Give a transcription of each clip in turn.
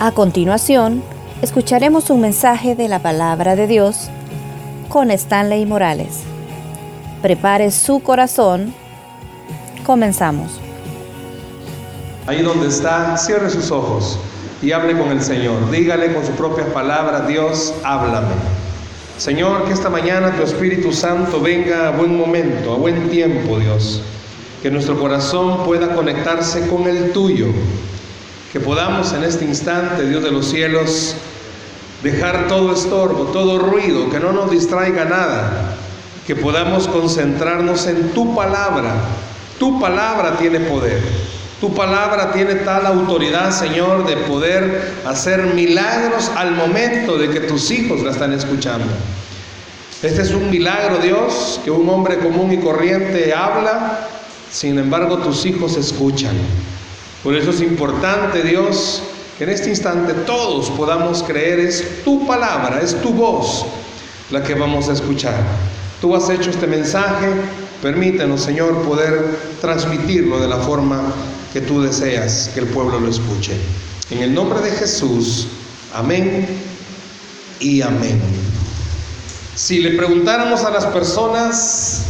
A continuación, escucharemos un mensaje de la palabra de Dios con Stanley Morales. Prepare su corazón. Comenzamos. Ahí donde está, cierre sus ojos y hable con el Señor. Dígale con sus propias palabras, Dios, háblame. Señor, que esta mañana tu Espíritu Santo venga a buen momento, a buen tiempo, Dios. Que nuestro corazón pueda conectarse con el tuyo que podamos en este instante, Dios de los cielos, dejar todo estorbo, todo ruido, que no nos distraiga nada, que podamos concentrarnos en tu palabra. Tu palabra tiene poder. Tu palabra tiene tal autoridad, Señor, de poder hacer milagros al momento de que tus hijos la están escuchando. Este es un milagro, Dios, que un hombre común y corriente habla, sin embargo tus hijos escuchan. Por eso es importante, Dios, que en este instante todos podamos creer, es tu palabra, es tu voz la que vamos a escuchar. Tú has hecho este mensaje, permítenos, Señor, poder transmitirlo de la forma que tú deseas que el pueblo lo escuche. En el nombre de Jesús, amén y amén. Si le preguntáramos a las personas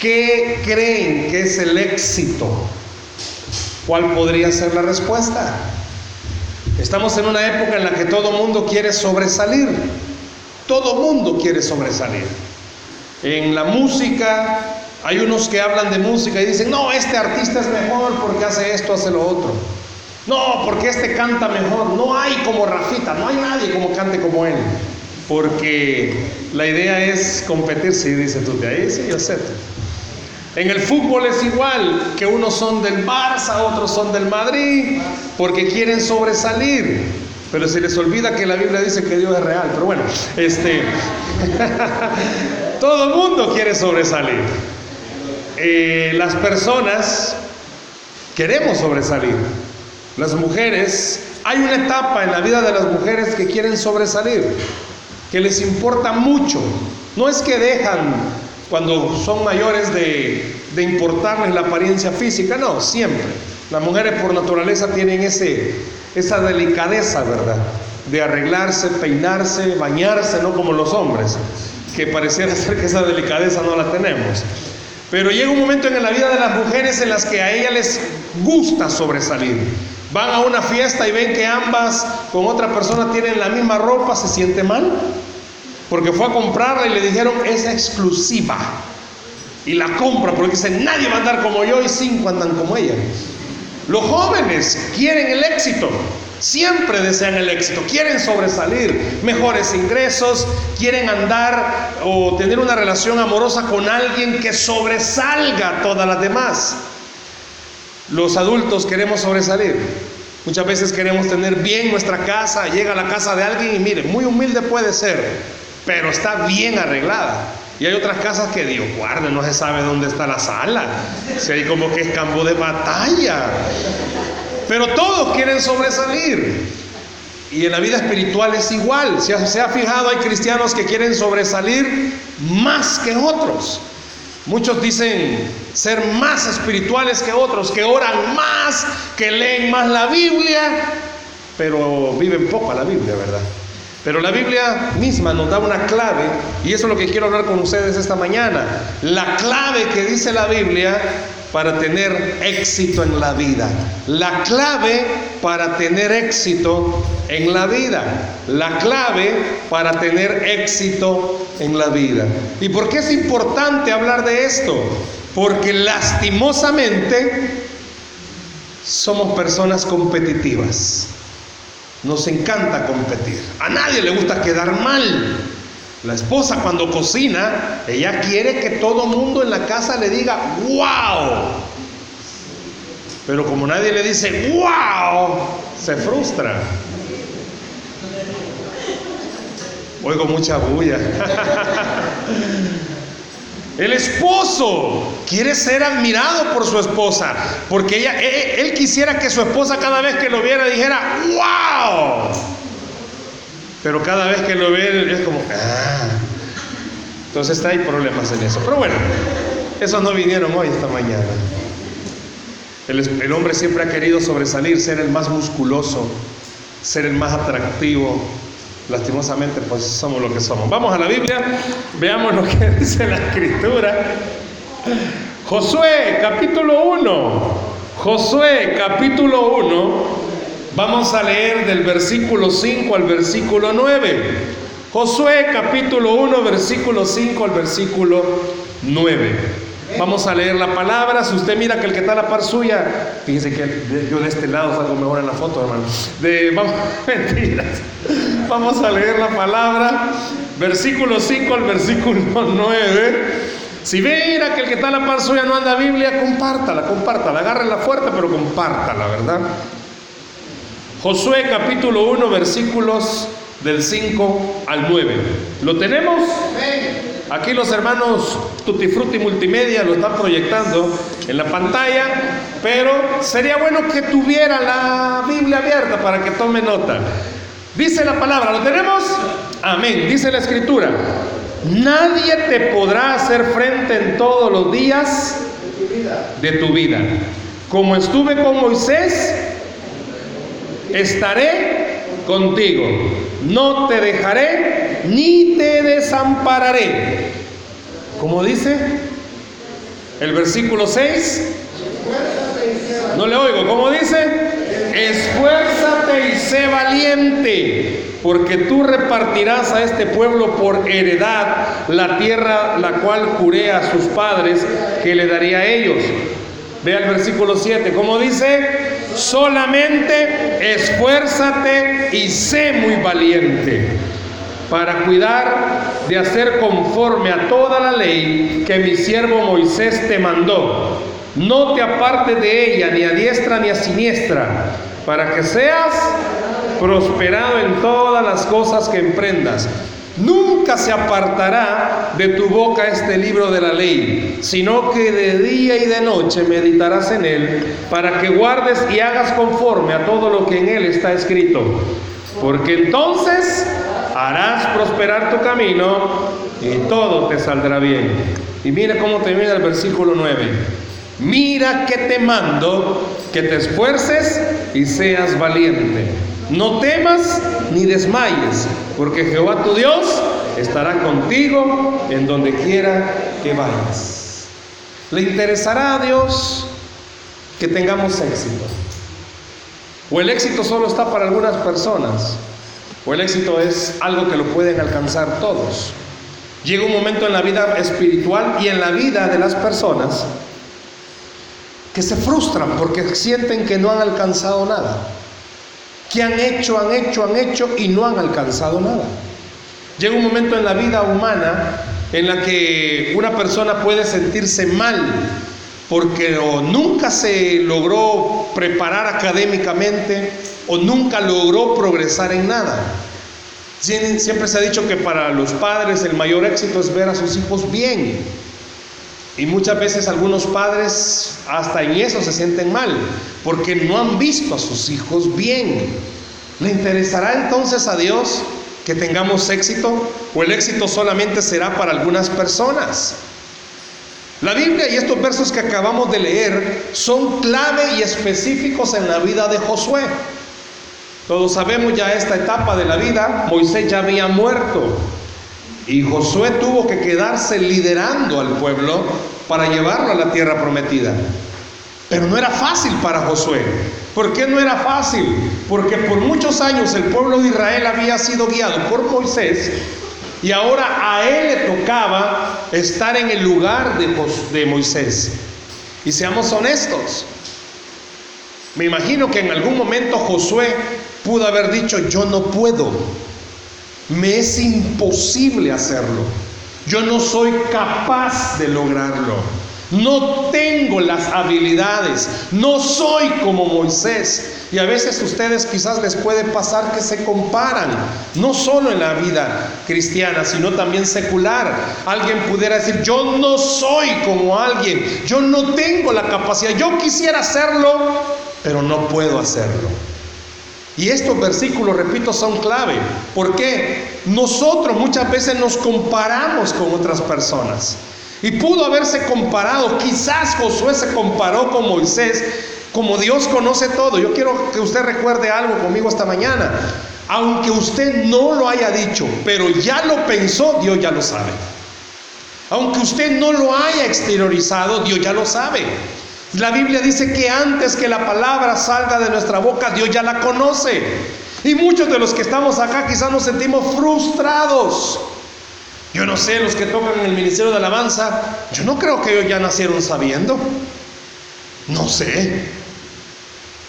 qué creen que es el éxito, ¿Cuál podría ser la respuesta? Estamos en una época en la que todo mundo quiere sobresalir. Todo mundo quiere sobresalir. En la música hay unos que hablan de música y dicen, no, este artista es mejor porque hace esto, hace lo otro. No, porque este canta mejor. No hay como Rafita, no hay nadie como cante como él. Porque la idea es competir, sí, dice tú, de ahí sí, yo sé. En el fútbol es igual, que unos son del Barça, otros son del Madrid, porque quieren sobresalir. Pero se les olvida que la Biblia dice que Dios es real. Pero bueno, este, todo el mundo quiere sobresalir. Eh, las personas queremos sobresalir. Las mujeres, hay una etapa en la vida de las mujeres que quieren sobresalir, que les importa mucho. No es que dejan cuando son mayores de, importarles la apariencia física, no, siempre. Las mujeres por naturaleza tienen ese, esa delicadeza, ¿verdad? De arreglarse, peinarse, bañarse, no como los hombres, que pareciera ser que esa delicadeza no la tenemos. Pero llega un momento en la vida de las mujeres en las que a ellas les gusta sobresalir. Van a una fiesta y ven que ambas con otra persona tienen la misma ropa, se siente mal porque fue a comprarla y le dijeron es exclusiva. Y la compra porque dice nadie va a andar como yo y cinco andan como ella. Los jóvenes quieren el éxito, siempre desean el éxito, quieren sobresalir, mejores ingresos, quieren andar o tener una relación amorosa con alguien que sobresalga todas las demás. Los adultos queremos sobresalir. Muchas veces queremos tener bien nuestra casa, llega a la casa de alguien y mire, muy humilde puede ser, pero está bien arreglada. Y hay otras casas que Dios guarde, no se sabe dónde está la sala. Si hay como que es campo de batalla. Pero todos quieren sobresalir. Y en la vida espiritual es igual. Si se ha fijado, hay cristianos que quieren sobresalir más que otros. Muchos dicen ser más espirituales que otros, que oran más, que leen más la Biblia, pero viven poco a la Biblia, ¿verdad? Pero la Biblia misma nos da una clave, y eso es lo que quiero hablar con ustedes esta mañana. La clave que dice la Biblia para tener éxito en la vida. La clave para tener éxito en la vida. La clave para tener éxito en la vida. ¿Y por qué es importante hablar de esto? Porque lastimosamente somos personas competitivas. Nos encanta competir. A nadie le gusta quedar mal. La esposa cuando cocina, ella quiere que todo mundo en la casa le diga, wow. Pero como nadie le dice, wow, se frustra. Oigo mucha bulla. El esposo quiere ser admirado por su esposa, porque ella, él, quisiera que su esposa cada vez que lo viera dijera, wow. Pero cada vez que lo ve es como, ah. Entonces hay problemas en eso. Pero bueno, esos no vinieron hoy, esta mañana. El, el hombre siempre ha querido sobresalir, ser el más musculoso, ser el más atractivo. Lastimosamente, pues somos lo que somos. Vamos a la Biblia, veamos lo que dice la Escritura. Josué, capítulo 1. Josué, capítulo 1. Vamos a leer del versículo 5 al versículo 9. Josué, capítulo 1, versículo 5 al versículo 9. Vamos a leer la palabra. Si usted mira que el que está a la par suya, fíjese que yo de este lado salgo mejor en la foto, hermano. Vamos, mentiras. Vamos a leer la palabra. Versículo 5 al versículo 9. Si mira que el que está a la par suya no anda Biblia, compártala, compártala. Agárrela fuerte, pero compártala, ¿verdad? Josué capítulo 1, versículos del 5 al 9. ¿Lo tenemos? Aquí los hermanos Tutti Frutti Multimedia lo están proyectando en la pantalla, pero sería bueno que tuviera la Biblia abierta para que tome nota. Dice la palabra, ¿lo tenemos? Amén. Dice la escritura, nadie te podrá hacer frente en todos los días de tu vida. Como estuve con Moisés, estaré contigo. No te dejaré ni te desampararé. Como dice el versículo 6. No le oigo. ¿Cómo dice? Esfuérzate y sé valiente, porque tú repartirás a este pueblo por heredad la tierra la cual juré a sus padres que le daría a ellos. Vea el versículo 7, como dice, solamente esfuérzate y sé muy valiente para cuidar de hacer conforme a toda la ley que mi siervo Moisés te mandó. No te apartes de ella ni a diestra ni a siniestra, para que seas prosperado en todas las cosas que emprendas. Nunca se apartará de tu boca este libro de la ley, sino que de día y de noche meditarás en él, para que guardes y hagas conforme a todo lo que en él está escrito. Porque entonces harás prosperar tu camino y todo te saldrá bien. Y mira cómo termina el versículo 9. Mira que te mando que te esfuerces y seas valiente. No temas ni desmayes, porque Jehová tu Dios estará contigo en donde quiera que vayas. ¿Le interesará a Dios que tengamos éxito? ¿O el éxito solo está para algunas personas? ¿O el éxito es algo que lo pueden alcanzar todos? Llega un momento en la vida espiritual y en la vida de las personas que se frustran porque sienten que no han alcanzado nada que han hecho, han hecho, han hecho y no han alcanzado nada. Llega un momento en la vida humana en la que una persona puede sentirse mal porque nunca se logró preparar académicamente o nunca logró progresar en nada. Siempre se ha dicho que para los padres el mayor éxito es ver a sus hijos bien. Y muchas veces algunos padres hasta en eso se sienten mal, porque no han visto a sus hijos bien. ¿Le interesará entonces a Dios que tengamos éxito o el éxito solamente será para algunas personas? La Biblia y estos versos que acabamos de leer son clave y específicos en la vida de Josué. Todos sabemos ya esta etapa de la vida, Moisés ya había muerto, y Josué tuvo que quedarse liderando al pueblo para llevarlo a la tierra prometida. Pero no era fácil para Josué. ¿Por qué no era fácil? Porque por muchos años el pueblo de Israel había sido guiado por Moisés y ahora a él le tocaba estar en el lugar de, de Moisés. Y seamos honestos. Me imagino que en algún momento Josué pudo haber dicho, yo no puedo. Me es imposible hacerlo. Yo no soy capaz de lograrlo. No tengo las habilidades. No soy como Moisés. Y a veces ustedes quizás les puede pasar que se comparan, no solo en la vida cristiana, sino también secular. Alguien pudiera decir, yo no soy como alguien, yo no tengo la capacidad, yo quisiera hacerlo, pero no puedo hacerlo. Y estos versículos, repito, son clave. ¿Por qué? Nosotros muchas veces nos comparamos con otras personas. Y pudo haberse comparado, quizás Josué se comparó con Moisés como Dios conoce todo, yo quiero que usted recuerde algo conmigo esta mañana. Aunque usted no lo haya dicho, pero ya lo pensó, Dios ya lo sabe. Aunque usted no lo haya exteriorizado, Dios ya lo sabe. La Biblia dice que antes que la palabra salga de nuestra boca, Dios ya la conoce. Y muchos de los que estamos acá quizás nos sentimos frustrados. Yo no sé, los que tocan en el ministerio de alabanza, yo no creo que ellos ya nacieron sabiendo. No sé.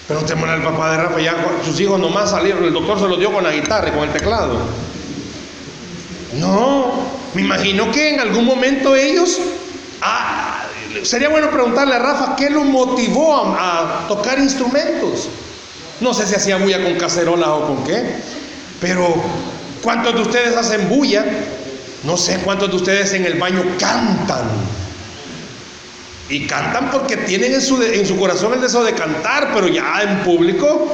Pero no el papá de Rafa, ya sus hijos nomás salieron, el doctor se los dio con la guitarra y con el teclado. No, me imagino que en algún momento ellos, ah, sería bueno preguntarle a Rafa qué lo motivó a, tocar instrumentos. No sé si hacía bulla con cacerola o con qué, pero ¿cuántos de ustedes hacen bulla? No sé cuántos de ustedes en el baño cantan. Y cantan porque tienen en su, en su corazón el deseo de cantar, pero ya en público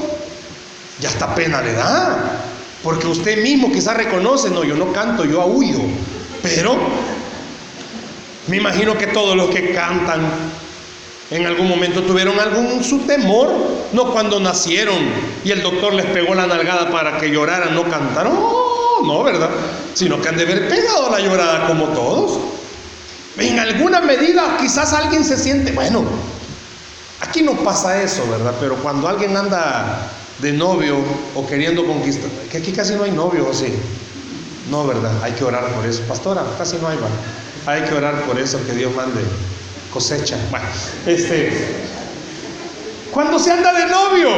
ya está pena le da. Porque usted mismo quizás reconoce, no, yo no canto, yo aullo. Pero me imagino que todos los que cantan en algún momento tuvieron algún su temor, no cuando nacieron y el doctor les pegó la nalgada para que lloraran, no cantaron, no, no, ¿verdad? Sino que han de haber pegado la llorada como todos. En alguna medida quizás alguien se siente, bueno, aquí no pasa eso, ¿verdad? Pero cuando alguien anda de novio o queriendo conquistar, que aquí casi no hay novio, ¿o sí? No, ¿verdad? Hay que orar por eso. Pastora, casi no hay, ¿verdad? Hay que orar por eso, que Dios mande cosecha. Bueno, este, cuando se anda de novio,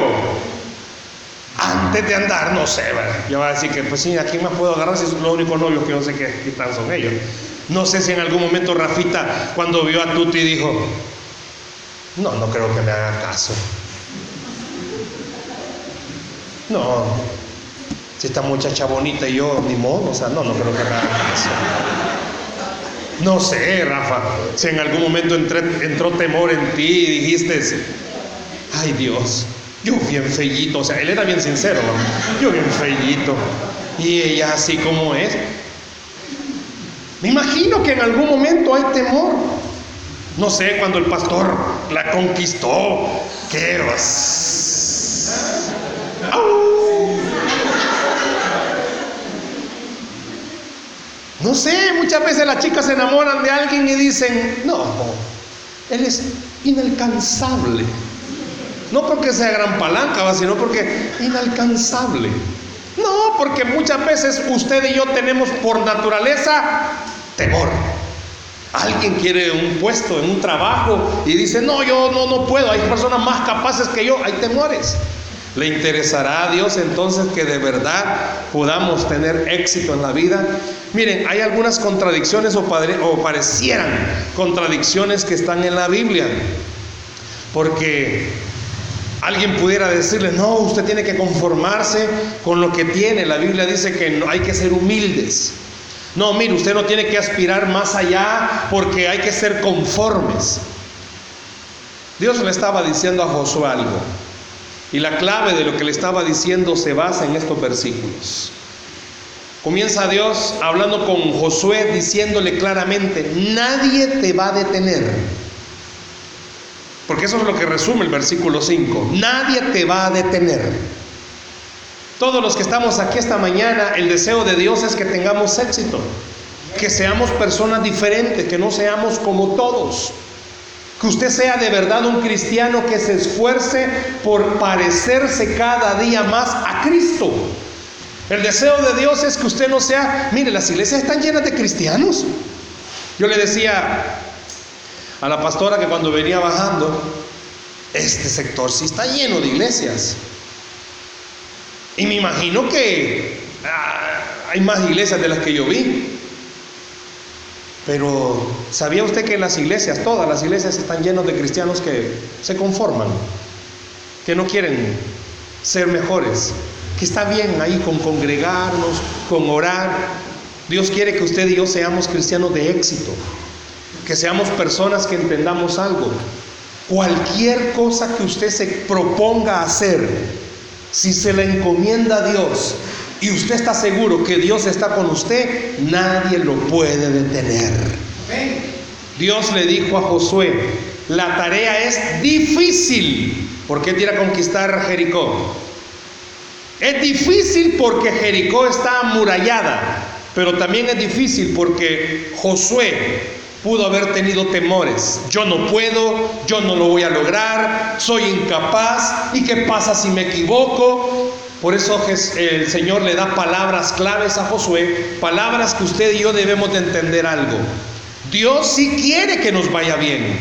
antes de andar, no sé, ¿verdad? yo voy a decir que, pues sí, ¿a quién más puedo agarrar si son los únicos novios que no sé qué, qué son ellos? No sé si en algún momento Rafita, cuando vio a Tuti, dijo, no, no creo que me haga caso. No, si esta muchacha bonita y yo, ni modo, o sea, no, no creo que me haga caso. No sé, Rafa, si en algún momento entró temor en ti y dijiste, ay Dios, yo bien fellito, o sea, él era bien sincero, yo bien fellito, y ella así como es. Me imagino que en algún momento hay temor. No sé, cuando el pastor la conquistó, ¿qué No sé, muchas veces las chicas se enamoran de alguien y dicen, no, él es inalcanzable. No porque sea gran palanca, sino porque inalcanzable. No, porque muchas veces usted y yo tenemos por naturaleza temor. Alguien quiere un puesto en un trabajo y dice, no, yo no, no puedo, hay personas más capaces que yo, hay temores. ¿Le interesará a Dios entonces que de verdad podamos tener éxito en la vida? Miren, hay algunas contradicciones o, parecieran contradicciones que están en la Biblia. Porque alguien pudiera decirle, no, usted tiene que conformarse con lo que tiene. La Biblia dice que no, hay que ser humildes. No, mire, usted no tiene que aspirar más allá porque hay que ser conformes. Dios le estaba diciendo a Josué algo. Y la clave de lo que le estaba diciendo se basa en estos versículos. Comienza Dios hablando con Josué diciéndole claramente, nadie te va a detener. Porque eso es lo que resume el versículo 5. Nadie te va a detener. Todos los que estamos aquí esta mañana, el deseo de Dios es que tengamos éxito, que seamos personas diferentes, que no seamos como todos. Que usted sea de verdad un cristiano que se esfuerce por parecerse cada día más a Cristo. El deseo de Dios es que usted no sea, mire, las iglesias están llenas de cristianos. Yo le decía a la pastora que cuando venía bajando, este sector sí está lleno de iglesias. Y me imagino que ah, hay más iglesias de las que yo vi. Pero ¿sabía usted que las iglesias, todas las iglesias están llenas de cristianos que se conforman, que no quieren ser mejores, que está bien ahí con congregarnos, con orar? Dios quiere que usted y yo seamos cristianos de éxito, que seamos personas que entendamos algo. Cualquier cosa que usted se proponga hacer, si se le encomienda a Dios, y usted está seguro que Dios está con usted, nadie lo puede detener. Dios le dijo a Josué, la tarea es difícil. ¿Por qué quiere conquistar Jericó? Es difícil porque Jericó está amurallada, pero también es difícil porque Josué pudo haber tenido temores. Yo no puedo, yo no lo voy a lograr, soy incapaz. ¿Y qué pasa si me equivoco? Por eso el Señor le da palabras claves a Josué, palabras que usted y yo debemos de entender algo. Dios sí quiere que nos vaya bien.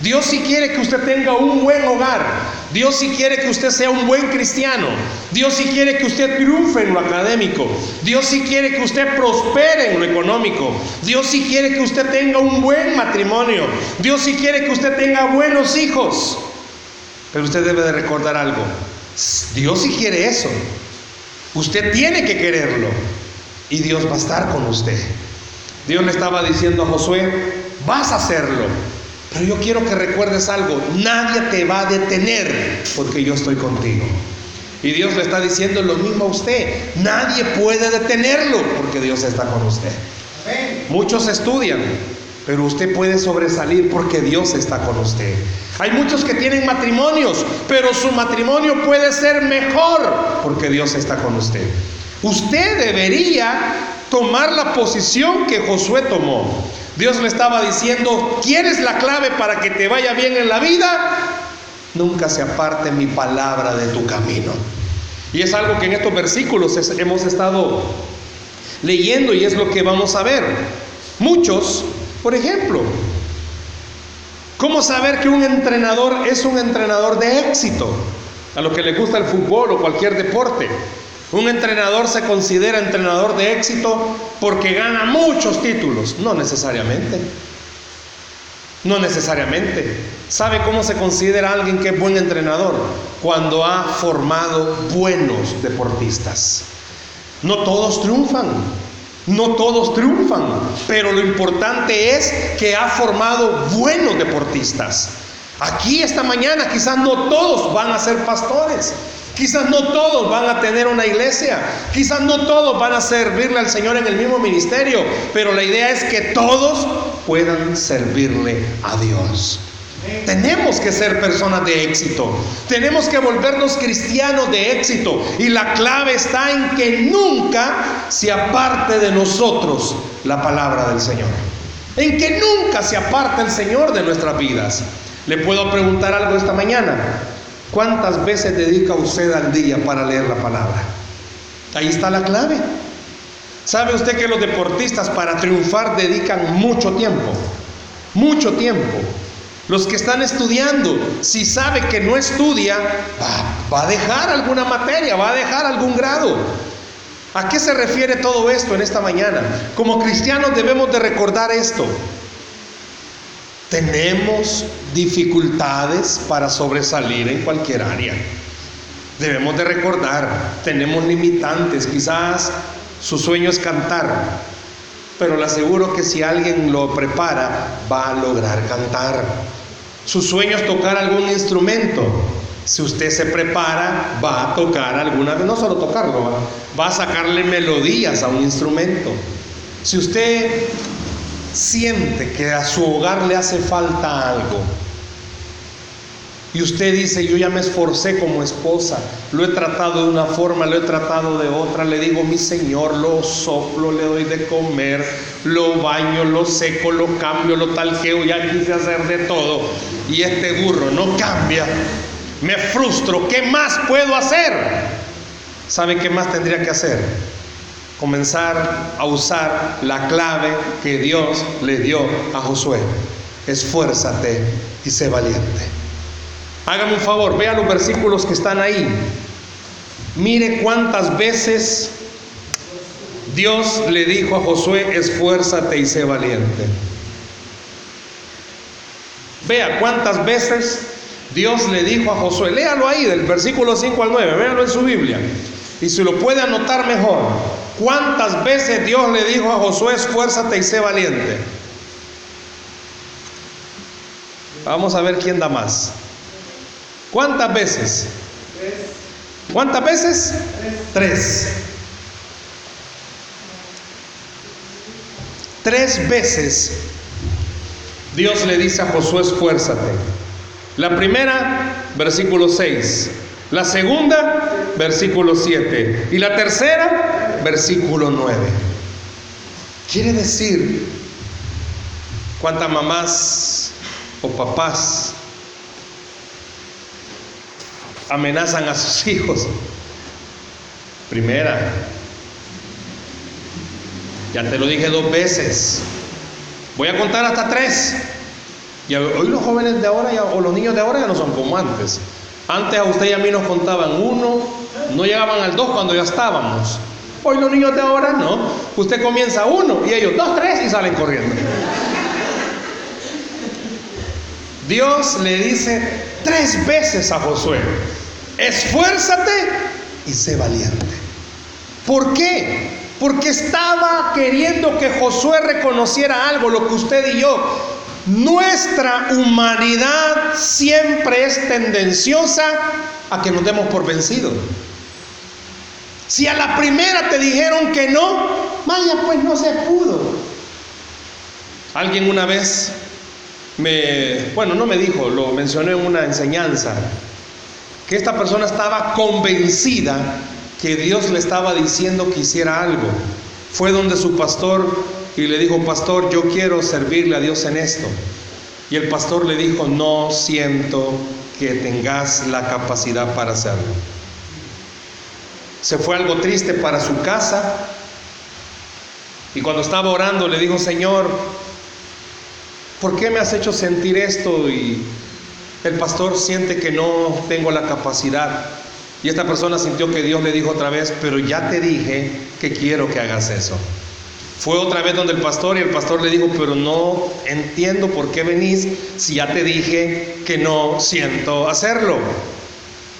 Dios sí quiere que usted tenga un buen hogar. Dios sí quiere que usted sea un buen cristiano. Dios sí quiere que usted triunfe en lo académico. Dios sí quiere que usted prospere en lo económico. Dios sí quiere que usted tenga un buen matrimonio. Dios sí quiere que usted tenga buenos hijos. Pero usted debe de recordar algo. Dios sí quiere eso. Usted tiene que quererlo. Y Dios va a estar con usted. Dios le estaba diciendo a Josué, vas a hacerlo. Pero yo quiero que recuerdes algo, nadie te va a detener porque yo estoy contigo. Y Dios le está diciendo lo mismo a usted, nadie puede detenerlo porque Dios está con usted. Muchos estudian, pero usted puede sobresalir porque Dios está con usted. Hay muchos que tienen matrimonios, pero su matrimonio puede ser mejor porque Dios está con usted. Usted debería tomar la posición que Josué tomó. Dios le estaba diciendo, ¿quieres la clave para que te vaya bien en la vida? Nunca se aparte mi palabra de tu camino. Y es algo que en estos versículos hemos estado leyendo y es lo que vamos a ver. Muchos, por ejemplo, ¿cómo saber que un entrenador es un entrenador de éxito? A lo que le gusta el fútbol o cualquier deporte. Un entrenador se considera entrenador de éxito porque gana muchos títulos. No necesariamente. No necesariamente. ¿Sabe cómo se considera alguien que es buen entrenador? Cuando ha formado buenos deportistas. No todos triunfan. No todos triunfan. Pero lo importante es que ha formado buenos deportistas. Aquí esta mañana quizás no todos van a ser pastores. Quizás no todos van a tener una iglesia, quizás no todos van a servirle al Señor en el mismo ministerio, pero la idea es que todos puedan servirle a Dios. Tenemos que ser personas de éxito, tenemos que volvernos cristianos de éxito y la clave está en que nunca se aparte de nosotros la palabra del Señor, en que nunca se aparte el Señor de nuestras vidas. Le puedo preguntar algo esta mañana. ¿Cuántas veces dedica usted al día para leer la palabra? Ahí está la clave. ¿Sabe usted que los deportistas para triunfar dedican mucho tiempo? Mucho tiempo. Los que están estudiando, si sabe que no estudia, va, a dejar alguna materia, va a dejar algún grado. ¿A qué se refiere todo esto en esta mañana? Como cristianos debemos de recordar esto. Tenemos dificultades para sobresalir en cualquier área. Debemos de recordar, tenemos limitantes, quizás su sueño es cantar, pero le aseguro que si alguien lo prepara, va a lograr cantar. Su sueño es tocar algún instrumento. Si usted se prepara, va a tocar alguna vez, no solo tocarlo, va, va a sacarle melodías a un instrumento. Si usted siente que a su hogar le hace falta algo, y usted dice, yo ya me esforcé como esposa, lo he tratado de una forma, lo he tratado de otra, le digo, mi Señor, lo soplo, le doy de comer, lo baño, lo seco, lo cambio, lo talqueo, ya quise hacer de todo. Y este burro no cambia, me frustro, ¿qué más puedo hacer? ¿Sabe qué más tendría que hacer? comenzar a usar la clave que Dios le dio a Josué. Esfuérzate y sé valiente. Hágame un favor, vea los versículos que están ahí. Mire cuántas veces Dios le dijo a Josué, esfuérzate y sé valiente. Vea cuántas veces Dios le dijo a Josué, léalo ahí del versículo 5 al 9, véalo en su Biblia. Y si lo puede anotar mejor, ¿cuántas veces Dios le dijo a Josué, esfuérzate y sé valiente? Vamos a ver quién da más. ¿Cuántas veces? ¿Cuántas veces? Tres. Tres veces Dios le dice a Josué, esfuérzate. La primera versículo 6. La segunda, versículo 7. Y la tercera, versículo 9. Quiere decir cuántas mamás o papás amenazan a sus hijos. Primera, ya te lo dije dos veces. Voy a contar hasta tres. Y hoy los jóvenes de ahora o los niños de ahora ya no son como antes. Antes a usted y a mí nos contaban uno, no llegaban al dos cuando ya estábamos. Hoy los niños de ahora no. Usted comienza uno y ellos dos, tres y salen corriendo. Dios le dice tres veces a Josué, esfuérzate y sé valiente. ¿Por qué? Porque estaba queriendo que Josué reconociera algo, lo que usted y yo. Nuestra humanidad siempre es tendenciosa a que nos demos por vencidos. Si a la primera te dijeron que no, vaya pues no se pudo. Alguien una vez me, bueno, no me dijo, lo mencioné en una enseñanza, que esta persona estaba convencida que Dios le estaba diciendo que hiciera algo. Fue donde su pastor y le dijo, pastor, yo quiero servirle a Dios en esto. Y el pastor le dijo, no siento que tengas la capacidad para hacerlo. Se fue algo triste para su casa y cuando estaba orando le dijo, Señor, ¿por qué me has hecho sentir esto? Y el pastor siente que no tengo la capacidad. Y esta persona sintió que Dios le dijo otra vez, pero ya te dije que quiero que hagas eso. Fue otra vez donde el pastor y el pastor le dijo, pero no entiendo por qué venís si ya te dije que no siento hacerlo.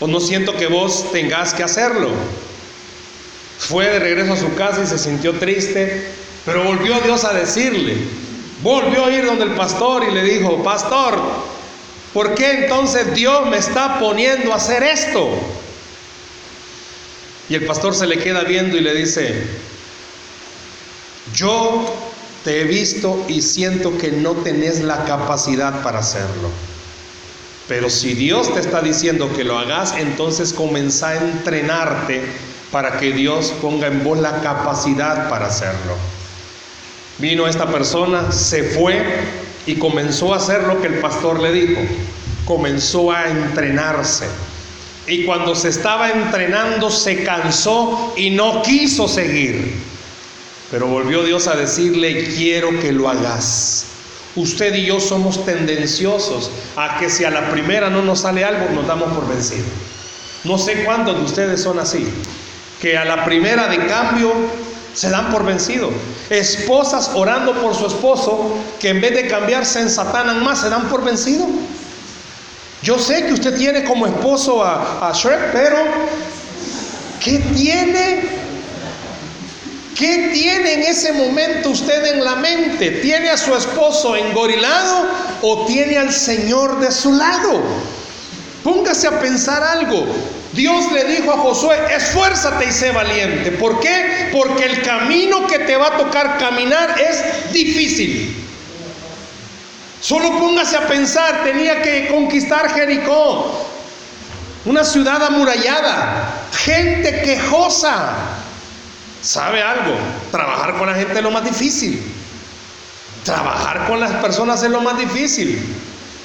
O no siento que vos tengas que hacerlo. Fue de regreso a su casa y se sintió triste, pero volvió Dios a decirle, volvió a ir donde el pastor y le dijo, pastor, ¿por qué entonces Dios me está poniendo a hacer esto? Y el pastor se le queda viendo y le dice, yo te he visto y siento que no tenés la capacidad para hacerlo. Pero si Dios te está diciendo que lo hagas, entonces comienza a entrenarte para que Dios ponga en vos la capacidad para hacerlo. Vino esta persona, se fue y comenzó a hacer lo que el pastor le dijo. Comenzó a entrenarse y cuando se estaba entrenando se cansó y no quiso seguir. Pero volvió Dios a decirle, quiero que lo hagas. Usted y yo somos tendenciosos a que si a la primera no nos sale algo, nos damos por vencido. No sé cuántos de ustedes son así, que a la primera de cambio se dan por vencido. Esposas orando por su esposo, que en vez de cambiarse en satanan más, se dan por vencido. Yo sé que usted tiene como esposo a, Shrek, pero ¿qué tiene? ¿Qué tiene en ese momento usted en la mente? ¿Tiene a su esposo engorilado o tiene al Señor de su lado? Póngase a pensar algo. Dios le dijo a Josué, esfuérzate y sé valiente. ¿Por qué? Porque el camino que te va a tocar caminar es difícil. Solo póngase a pensar, tenía que conquistar Jericó, una ciudad amurallada, gente quejosa. ¿Sabe algo? Trabajar con la gente es lo más difícil. Trabajar con las personas es lo más difícil.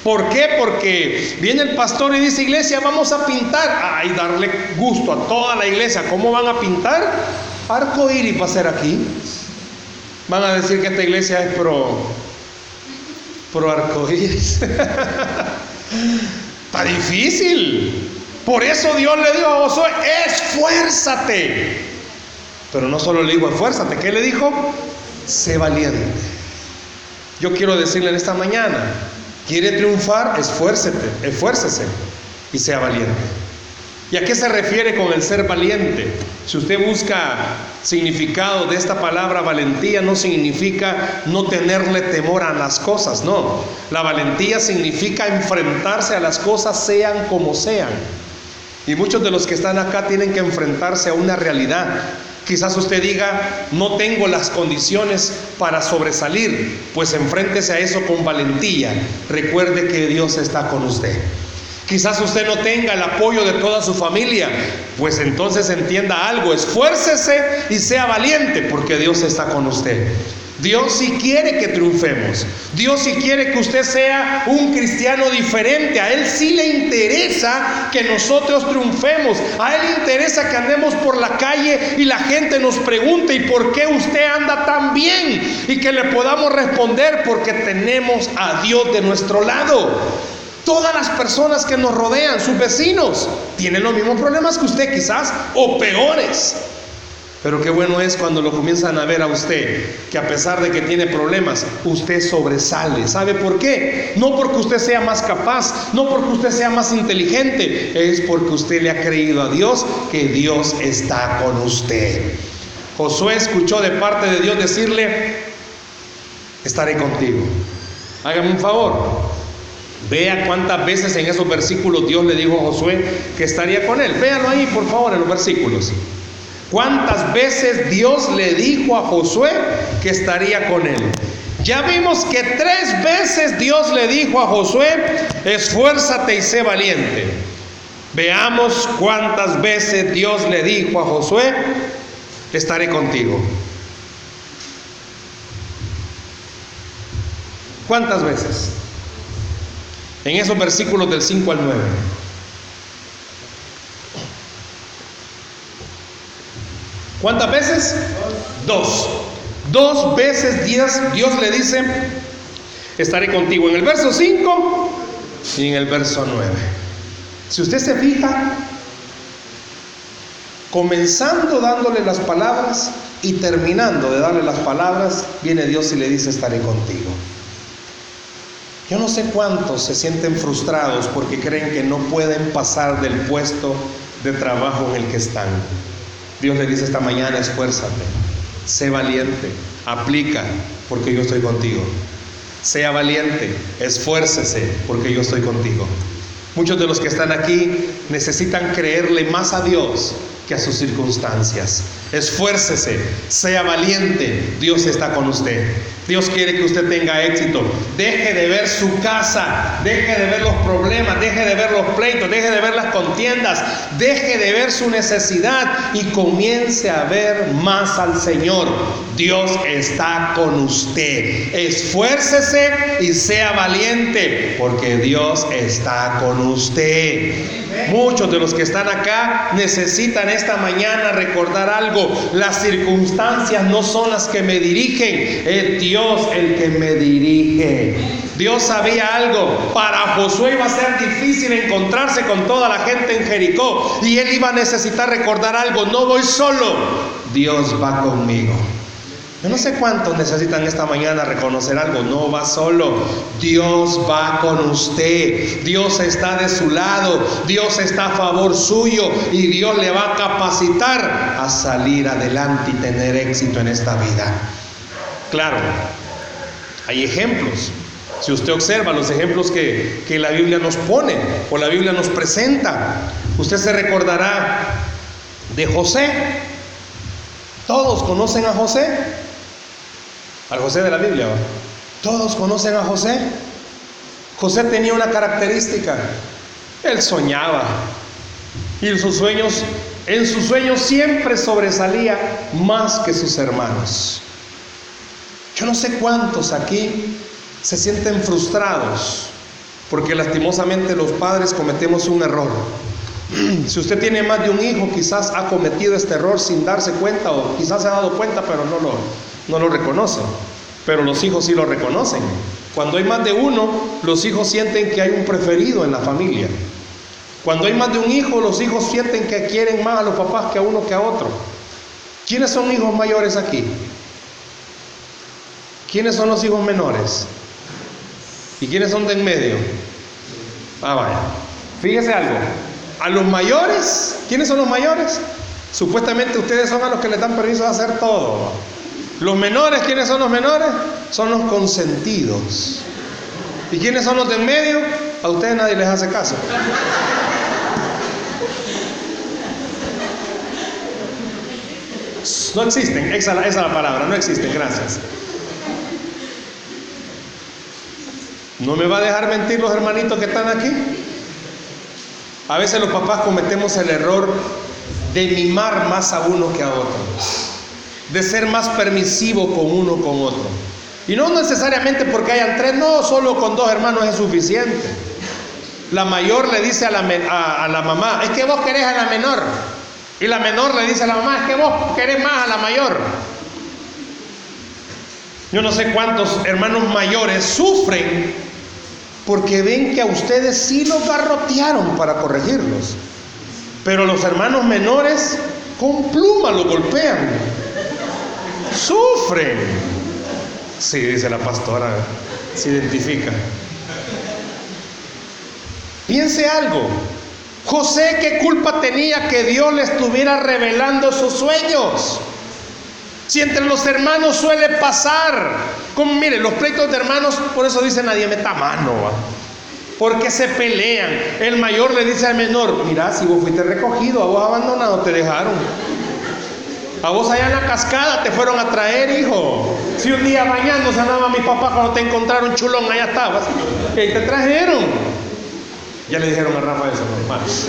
¿Por qué? Porque viene el pastor y dice, iglesia, vamos a pintar. Ay, darle gusto a toda la iglesia. ¿Cómo van a pintar? Arco iris va a ser aquí. Van a decir que esta iglesia es pro pro arcoíris. Está difícil. Por eso Dios le dijo a Josué, esfuérzate. Pero no solo le dijo, esfuérzate, ¿qué le dijo? Sé valiente. Yo quiero decirle en esta mañana, quiere triunfar, esfuércete, esfuércese y sea valiente. ¿Y a qué se refiere con el ser valiente? Si usted busca significado de esta palabra valentía, no significa no tenerle temor a las cosas, no. La valentía significa enfrentarse a las cosas sean como sean. Y muchos de los que están acá tienen que enfrentarse a una realidad. Quizás usted diga, no tengo las condiciones para sobresalir, pues enfréntese a eso con valentía. Recuerde que Dios está con usted. Quizás usted no tenga el apoyo de toda su familia, pues entonces entienda algo, esfuércese y sea valiente porque Dios está con usted. Dios sí quiere que triunfemos. Dios sí quiere que usted sea un cristiano diferente. A Él sí le interesa que nosotros triunfemos. A Él le interesa que andemos por la calle y la gente nos pregunte ¿y por qué usted anda tan bien? Y que le podamos responder porque tenemos a Dios de nuestro lado. Todas las personas que nos rodean, sus vecinos, tienen los mismos problemas que usted quizás o peores. Pero qué bueno es cuando lo comienzan a ver a usted, que a pesar de que tiene problemas, usted sobresale. ¿Sabe por qué? No porque usted sea más capaz, no porque usted sea más inteligente, es porque usted le ha creído a Dios que Dios está con usted. Josué escuchó de parte de Dios decirle, estaré contigo. Hágame un favor, Vea cuántas veces en esos versículos Dios le dijo a Josué que estaría con él. Véanlo ahí, por favor, en los versículos. ¿Cuántas veces Dios le dijo a Josué que estaría con él? Ya vimos que tres veces Dios le dijo a Josué, esfuérzate y sé valiente. Veamos cuántas veces Dios le dijo a Josué, estaré contigo. ¿Cuántas veces? En esos versículos del 5 al 9. ¿Cuántas veces? Dos. Dos veces Dios, Dios le dice, estaré contigo en el verso 5 y en el verso 9. Si usted se fija, comenzando dándole las palabras y terminando de darle las palabras, viene Dios y le dice, estaré contigo. Yo no sé cuántos se sienten frustrados porque creen que no pueden pasar del puesto de trabajo en el que están. Dios le dice esta mañana, esfuérzate, sé valiente, aplica, porque yo estoy contigo. Sea valiente, esfuércese, porque yo estoy contigo. Muchos de los que están aquí necesitan creerle más a Dios que a sus circunstancias. Esfuércese, sea valiente, Dios está con usted. Dios quiere que usted tenga éxito. Deje de ver su casa, deje de ver los problemas, deje de ver los pleitos, deje de ver las contiendas, deje de ver su necesidad y comience a ver más al Señor. Dios está con usted. Esfuércese y sea valiente, porque Dios está con usted. Muchos de los que están acá necesitan esta mañana recordar algo. Las circunstancias no son las que me dirigen, Dios el que me dirige. Dios sabía algo. Para Josué iba a ser difícil encontrarse con toda la gente en Jericó y él iba a necesitar recordar algo. No voy solo, Dios va conmigo. Yo no sé cuántos necesitan esta mañana reconocer algo. No va solo. Dios va con usted. Dios está de su lado. Dios está a favor suyo. Y Dios le va a capacitar a salir adelante y tener éxito en esta vida. Claro, hay ejemplos. Si usted observa los ejemplos que, que la Biblia nos pone o la Biblia nos presenta, usted se recordará de José. Todos conocen a José. Al José de la Biblia. Todos conocen a José. José tenía una característica. Él soñaba. Y sus sueños, en sus sueños siempre sobresalía más que sus hermanos. Yo no sé cuántos aquí se sienten frustrados porque lastimosamente los padres cometemos un error. Si usted tiene más de un hijo, quizás ha cometido este error sin darse cuenta o quizás se ha dado cuenta, pero no lo, no lo reconocen, pero los hijos sí lo reconocen. Cuando hay más de uno, los hijos sienten que hay un preferido en la familia. Cuando hay más de un hijo, los hijos sienten que quieren más a los papás que a uno que a otro. ¿Quiénes son hijos mayores aquí? ¿Quiénes son los hijos menores? ¿Y quiénes son de en medio? Ah, vaya. Fíjese algo. A los mayores, ¿quiénes son los mayores? Supuestamente ustedes son a los que les dan permiso de hacer todo. Los menores, ¿quiénes son los menores? Son los consentidos. ¿Y quiénes son los del medio? A ustedes nadie les hace caso. No existen, esa, es la palabra, no existen, gracias. No me va a dejar mentir los hermanitos que están aquí. A veces los papás cometemos el error de mimar más a uno que a otro, de ser más permisivo con uno con otro. Y no necesariamente porque hayan tres, no, solo con dos hermanos es suficiente. La mayor le dice a la, a la mamá, es que vos querés a la menor. Y la menor le dice a la mamá, es que vos querés más a la mayor. Yo no sé cuántos hermanos mayores sufren porque ven que a ustedes sí los garrotearon para corregirlos. Pero los hermanos menores con pluma lo golpean. Sufren. Sí, dice la pastora, se identifica. Piense algo. José, ¿qué culpa tenía que Dios le estuviera revelando sus sueños? Si entre los hermanos suele pasar, como mire, los pleitos de hermanos, por eso dice nadie meta mano, porque se pelean. El mayor le dice al menor, mira, si vos fuiste recogido, a vos abandonado, te dejaron. A vos allá en la cascada te fueron a traer, hijo. Si un día bañándose andaba mi papá cuando te encontraron chulón, allá estabas. Y te trajeron. Ya le dijeron a Rafa eso, hermanos.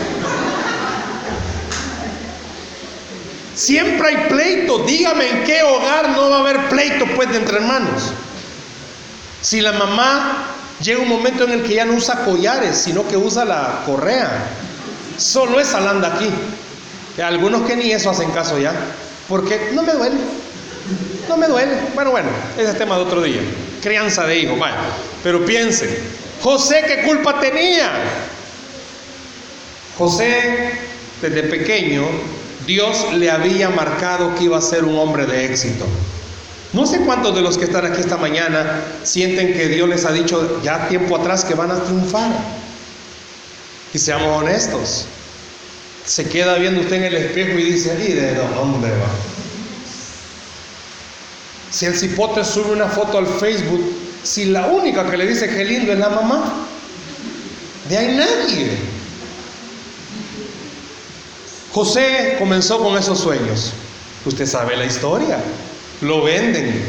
Siempre hay pleito. Dígame en qué hogar no va a haber pleito pues de entre hermanos. Si la mamá llega un momento en el que ya no usa collares, sino que usa la correa. Solo esa la anda aquí. Algunos que ni eso hacen caso ya. Porque no me duele. No me duele. Bueno, bueno, ese es tema de otro día. Crianza de hijos, vaya. Pero piensen, José, ¿qué culpa tenía? José, desde pequeño, Dios le había marcado que iba a ser un hombre de éxito. No sé cuántos de los que están aquí esta mañana sienten que Dios les ha dicho ya tiempo atrás que van a triunfar. Y seamos honestos. Se queda viendo usted en el espejo y dice, ¿y de dónde va? Si el cipote sube una foto al Facebook, si la única que le dice que lindo es la mamá, de ahí nadie. José comenzó con esos sueños. Usted sabe la historia. Lo venden.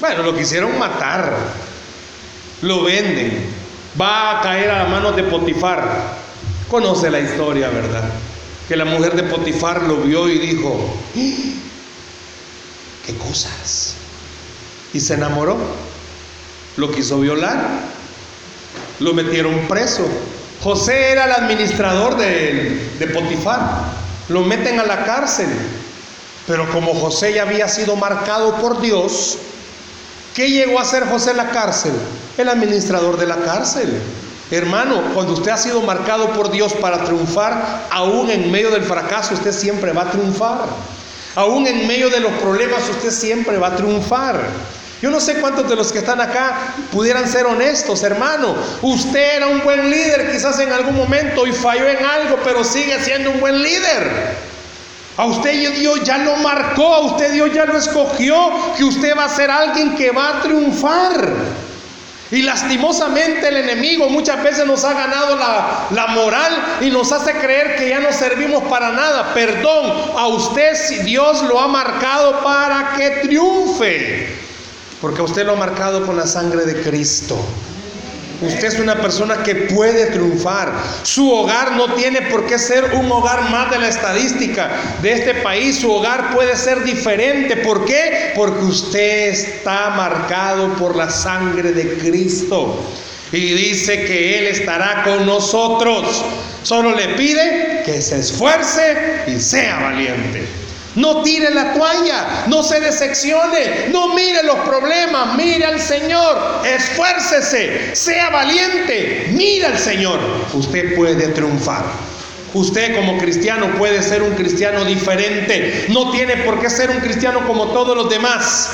Bueno, lo quisieron matar. Lo venden. Va a caer a manos de Potifar. Conoce la historia, ¿verdad? Que la mujer de Potifar lo vio y dijo. ¿qué cosas? Y se enamoró. Lo quiso violar. Lo metieron preso. José era el administrador de, Potifar. Lo meten a la cárcel. Pero como José ya había sido marcado por Dios, ¿qué llegó a ser José en la cárcel? El administrador de la cárcel. Hermano, cuando usted ha sido marcado por Dios para triunfar, aún en medio del fracaso, usted siempre va a triunfar. Aún en medio de los problemas, usted siempre va a triunfar. Yo no sé cuántos de los que están acá pudieran ser honestos, hermano. Usted era un buen líder quizás en algún momento y falló en algo, pero sigue siendo un buen líder. A usted Dios ya lo marcó, a usted Dios ya lo escogió, que usted va a ser alguien que va a triunfar. Y lastimosamente el enemigo muchas veces nos ha ganado la, la, moral y nos hace creer que ya no servimos para nada. Perdón, a usted si Dios lo ha marcado para que triunfe. Porque usted lo ha marcado con la sangre de Cristo. Usted es una persona que puede triunfar. Su hogar no tiene por qué ser un hogar más de la estadística de este país. Su hogar puede ser diferente. ¿Por qué? Porque usted está marcado por la sangre de Cristo. Y dice que Él estará con nosotros. Solo le pide que se esfuerce y sea valiente. No tire la toalla, no se decepcione, no mire los problemas, mire al Señor, esfuércese, sea valiente, mire al Señor. Usted puede triunfar. Usted como cristiano puede ser un cristiano diferente. No tiene por qué ser un cristiano como todos los demás.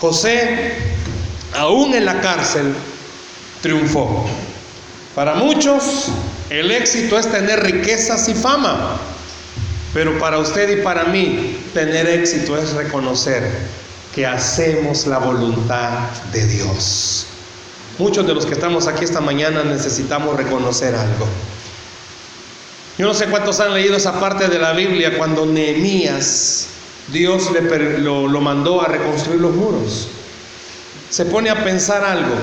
José, aún en la cárcel, triunfó. Para muchos, el éxito es tener riquezas y fama. Pero para usted y para mí, tener éxito es reconocer que hacemos la voluntad de Dios. Muchos de los que estamos aquí esta mañana necesitamos reconocer algo. Yo no sé cuántos han leído esa parte de la Biblia cuando Nehemías, Dios le, lo, lo mandó a reconstruir los muros. Se pone a pensar algo.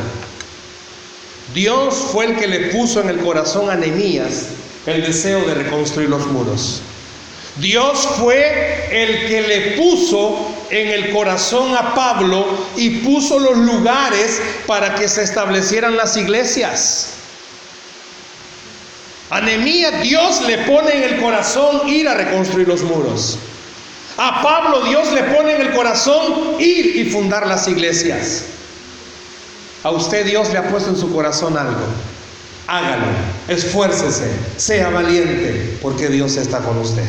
Dios fue el que le puso en el corazón a Nehemías el deseo de reconstruir los muros. Dios fue el que le puso en el corazón a Pablo y puso los lugares para que se establecieran las iglesias. A Nehemías Dios le pone en el corazón ir a reconstruir los muros. A Pablo Dios le pone en el corazón ir y fundar las iglesias. A usted Dios le ha puesto en su corazón algo. Hágalo, esfuércese, sea valiente, porque Dios está con usted.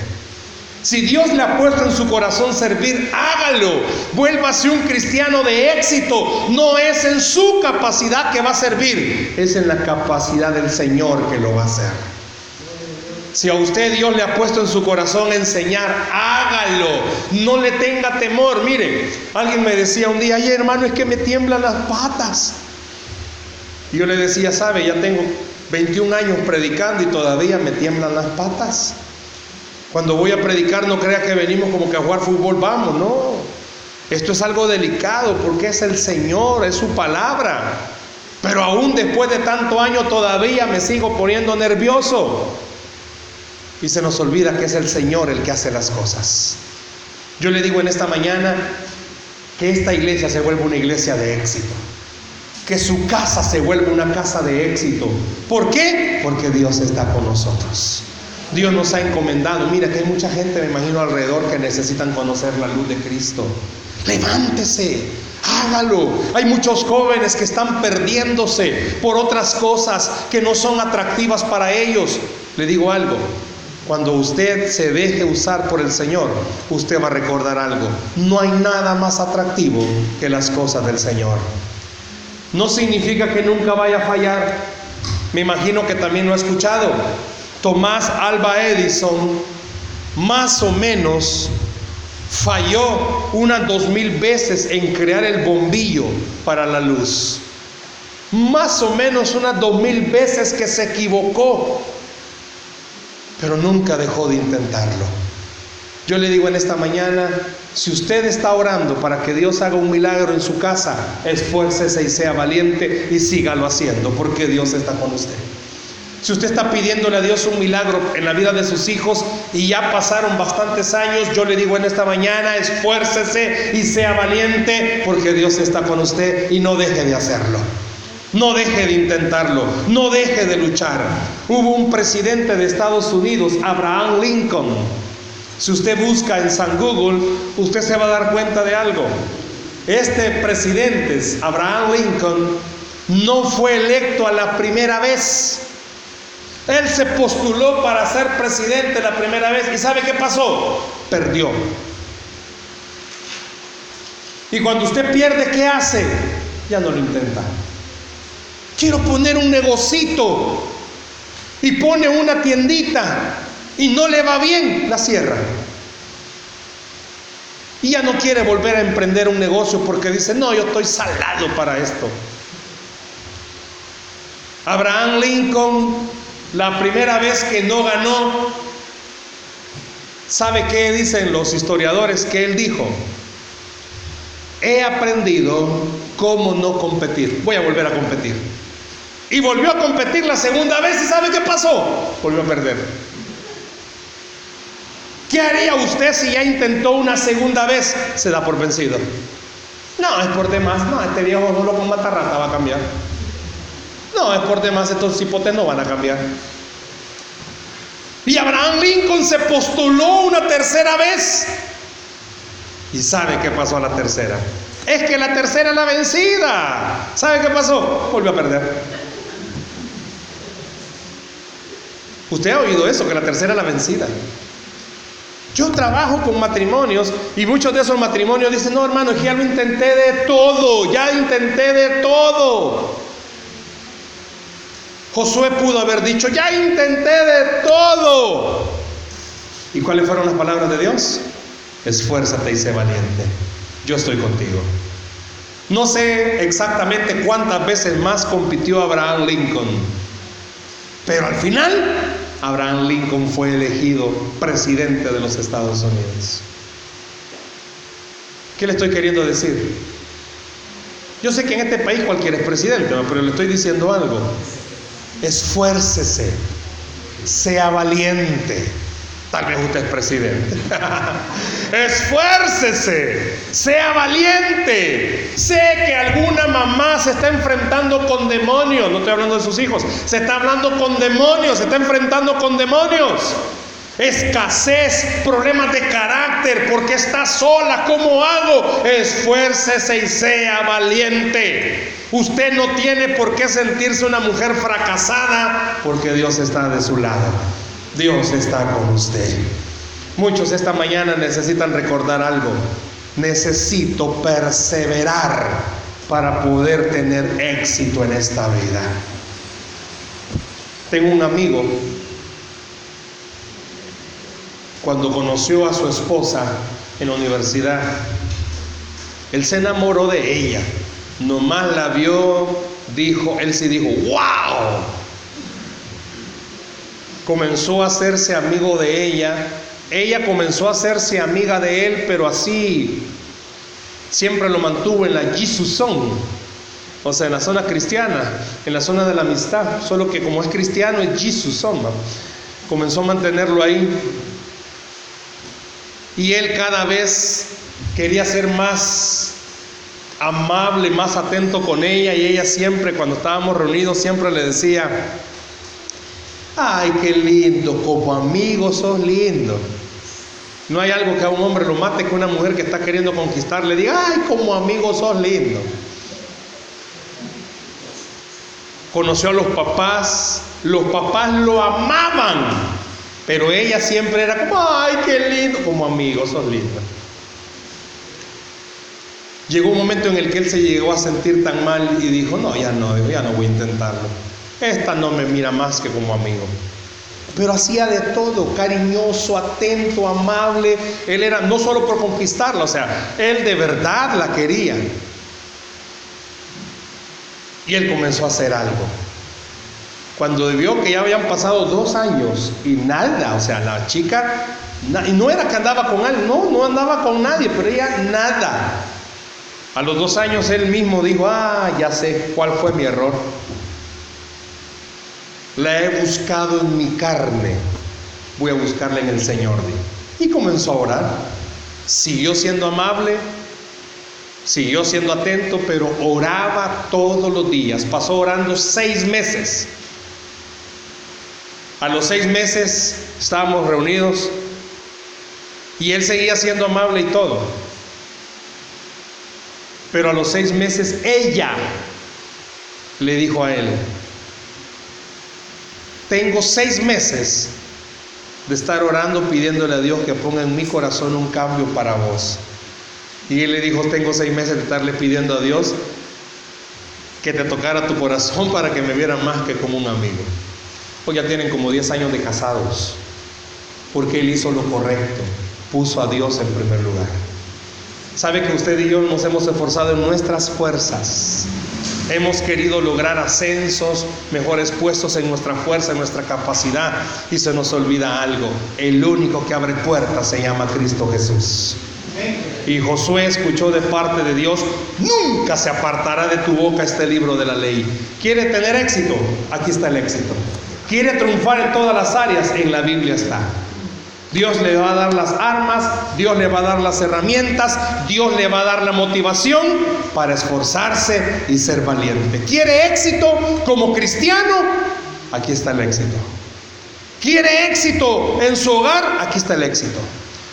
Si Dios le ha puesto en su corazón servir, hágalo. Vuélvase un cristiano de éxito. No es en su capacidad que va a servir, es en la capacidad del Señor que lo va a hacer. Si a usted Dios le ha puesto en su corazón enseñar, hágalo. No le tenga temor. Mire, alguien me decía un día, ay hermano, es que me tiemblan las patas. Y yo le decía, sabe, ya tengo 21 años predicando y todavía me tiemblan las patas. Cuando voy a predicar no crea que venimos como que a jugar fútbol, vamos, no. Esto es algo delicado porque es el Señor, es su palabra. Pero aún después de tanto año todavía me sigo poniendo nervioso. Y se nos olvida que es el Señor el que hace las cosas. Yo le digo en esta mañana que esta iglesia se vuelva una iglesia de éxito. Que su casa se vuelva una casa de éxito. ¿Por qué? Porque Dios está con nosotros. Dios nos ha encomendado. Mira que hay mucha gente, me imagino, alrededor que necesitan conocer la luz de Cristo. Levántese, hágalo. Hay muchos jóvenes que están perdiéndose por otras cosas que no son atractivas para ellos. Le digo algo, cuando usted se deje usar por el Señor, usted va a recordar algo. No hay nada más atractivo que las cosas del Señor. No significa que nunca vaya a fallar. Me imagino que también lo ha escuchado. Tomás Alba Edison más o menos falló unas dos mil veces en crear el bombillo para la luz. Más o menos unas dos mil veces que se equivocó, pero nunca dejó de intentarlo. Yo le digo en esta mañana, si usted está orando para que Dios haga un milagro en su casa, esfuércese y sea valiente y sígalo haciendo, porque Dios está con usted. Si usted está pidiéndole a Dios un milagro en la vida de sus hijos y ya pasaron bastantes años, yo le digo en esta mañana, esfuércese y sea valiente porque Dios está con usted y no deje de hacerlo. No deje de intentarlo, no deje de luchar. Hubo un presidente de Estados Unidos, Abraham Lincoln. Si usted busca en San Google, usted se va a dar cuenta de algo. Este presidente, Abraham Lincoln, no fue electo a la primera vez. Él se postuló para ser presidente la primera vez y ¿sabe qué pasó? Perdió. Y cuando usted pierde, ¿qué hace? Ya no lo intenta. Quiero poner un negocito y pone una tiendita y no le va bien, la cierra. Y ya no quiere volver a emprender un negocio porque dice, no, yo estoy salado para esto. Abraham Lincoln la primera vez que no ganó, ¿sabe qué dicen los historiadores? Que él dijo, he aprendido cómo no competir, voy a volver a competir. Y volvió a competir la segunda vez y ¿sabe qué pasó? Volvió a perder. ¿Qué haría usted si ya intentó una segunda vez? Se da por vencido. No, es por demás. No, este viejo solo con matarrata va a cambiar. No, es por demás, estos hipotes no van a cambiar. Y Abraham Lincoln se postuló una tercera vez. ¿Y sabe qué pasó a la tercera? Es que la tercera es la vencida. ¿Sabe qué pasó? Volvió a perder. Usted ha oído eso, que la tercera es la vencida. Yo trabajo con matrimonios y muchos de esos matrimonios dicen, no hermano, ya lo intenté de todo, ya intenté de todo. Josué pudo haber dicho, ya intenté de todo. ¿Y cuáles fueron las palabras de Dios? Esfuérzate y sé valiente. Yo estoy contigo. No sé exactamente cuántas veces más compitió Abraham Lincoln, pero al final Abraham Lincoln fue elegido presidente de los Estados Unidos. ¿Qué le estoy queriendo decir? Yo sé que en este país cualquiera es presidente, pero le estoy diciendo algo. Esfuércese, sea valiente. Tal vez usted es presidente. Esfuércese, sea valiente. Sé que alguna mamá se está enfrentando con demonios. No estoy hablando de sus hijos. Se está hablando con demonios, se está enfrentando con demonios escasez, problemas de carácter, porque está sola, ¿cómo hago? Esfuércese y sea valiente. Usted no tiene por qué sentirse una mujer fracasada, porque Dios está de su lado. Dios está con usted. Muchos esta mañana necesitan recordar algo. Necesito perseverar para poder tener éxito en esta vida. Tengo un amigo cuando conoció a su esposa en la universidad, él se enamoró de ella. Nomás la vio, dijo, él sí dijo, wow. Comenzó a hacerse amigo de ella. Ella comenzó a hacerse amiga de él, pero así siempre lo mantuvo en la Jesus Zone. O sea, en la zona cristiana, en la zona de la amistad. Solo que como es cristiano es Jesus Zone. Comenzó a mantenerlo ahí. Y él cada vez quería ser más amable, más atento con ella y ella siempre, cuando estábamos reunidos, siempre le decía, ay, qué lindo, como amigo sos lindo. No hay algo que a un hombre lo mate que una mujer que está queriendo conquistar le diga, ay, como amigo sos lindo. Conoció a los papás, los papás lo amaban. Pero ella siempre era como, ay, qué lindo, como amigos, sos lindo. Llegó un momento en el que él se llegó a sentir tan mal y dijo, no, ya no, ya no voy a intentarlo. Esta no me mira más que como amigo. Pero hacía de todo, cariñoso, atento, amable. Él era no solo por conquistarla, o sea, él de verdad la quería. Y él comenzó a hacer algo. Cuando vio que ya habían pasado dos años y nada, o sea, la chica, y no era que andaba con alguien, no, no andaba con nadie, pero ella nada. A los dos años él mismo dijo, ah, ya sé cuál fue mi error. La he buscado en mi carne, voy a buscarla en el Señor. Y comenzó a orar. Siguió siendo amable, siguió siendo atento, pero oraba todos los días. Pasó orando seis meses. A los seis meses estábamos reunidos y él seguía siendo amable y todo. Pero a los seis meses ella le dijo a él, tengo seis meses de estar orando pidiéndole a Dios que ponga en mi corazón un cambio para vos. Y él le dijo, tengo seis meses de estarle pidiendo a Dios que te tocara tu corazón para que me viera más que como un amigo. Hoy ya tienen como 10 años de casados, porque él hizo lo correcto, puso a Dios en primer lugar. Sabe que usted y yo nos hemos esforzado en nuestras fuerzas. Hemos querido lograr ascensos, mejores puestos en nuestra fuerza, en nuestra capacidad. Y se nos olvida algo. El único que abre puertas se llama Cristo Jesús. Y Josué escuchó de parte de Dios, nunca se apartará de tu boca este libro de la ley. ¿Quiere tener éxito? Aquí está el éxito quiere triunfar en todas las áreas, en la Biblia está. Dios le va a dar las armas, Dios le va a dar las herramientas, Dios le va a dar la motivación para esforzarse y ser valiente. ¿Quiere éxito como cristiano? Aquí está el éxito. ¿Quiere éxito en su hogar? Aquí está el éxito.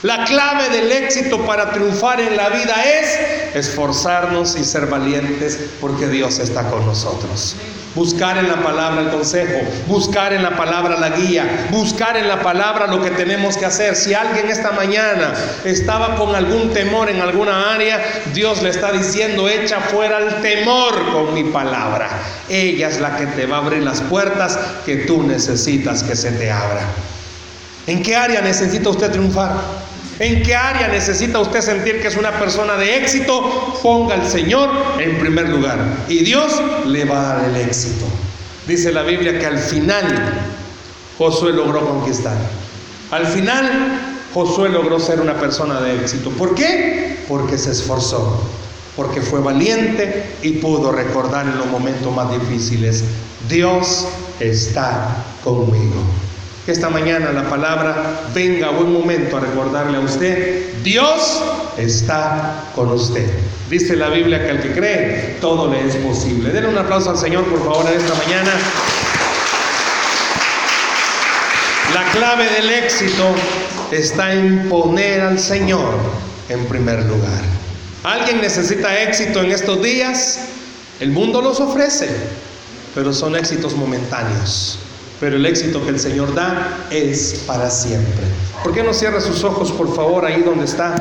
La clave del éxito para triunfar en la vida es esforzarnos y ser valientes porque Dios está con nosotros. Buscar en la palabra el consejo, buscar en la palabra la guía, buscar en la palabra lo que tenemos que hacer. Si alguien esta mañana estaba con algún temor en alguna área, Dios le está diciendo, echa fuera el temor con mi palabra. Ella es la que te va a abrir las puertas que tú necesitas que se te abra. ¿En qué área necesita usted triunfar? ¿En qué área necesita usted sentir que es una persona de éxito? Ponga al Señor en primer lugar y Dios le va a dar el éxito. Dice la Biblia que al final Josué logró conquistar. Al final Josué logró ser una persona de éxito. ¿Por qué? Porque se esforzó. porque fue valiente y pudo recordar en los momentos más difíciles, Dios está conmigo. Que esta mañana la palabra venga a buen momento a recordarle a usted, Dios está con usted. Dice la Biblia que al que cree, todo le es posible. Denle un aplauso al Señor, por favor, en esta mañana. La clave del éxito está en poner al Señor en primer lugar. ¿Alguien necesita éxito en estos días? El mundo los ofrece, pero son éxitos momentáneos. Pero el éxito que el Señor da es para siempre. ¿Por qué no cierra sus ojos, por favor, ahí donde está?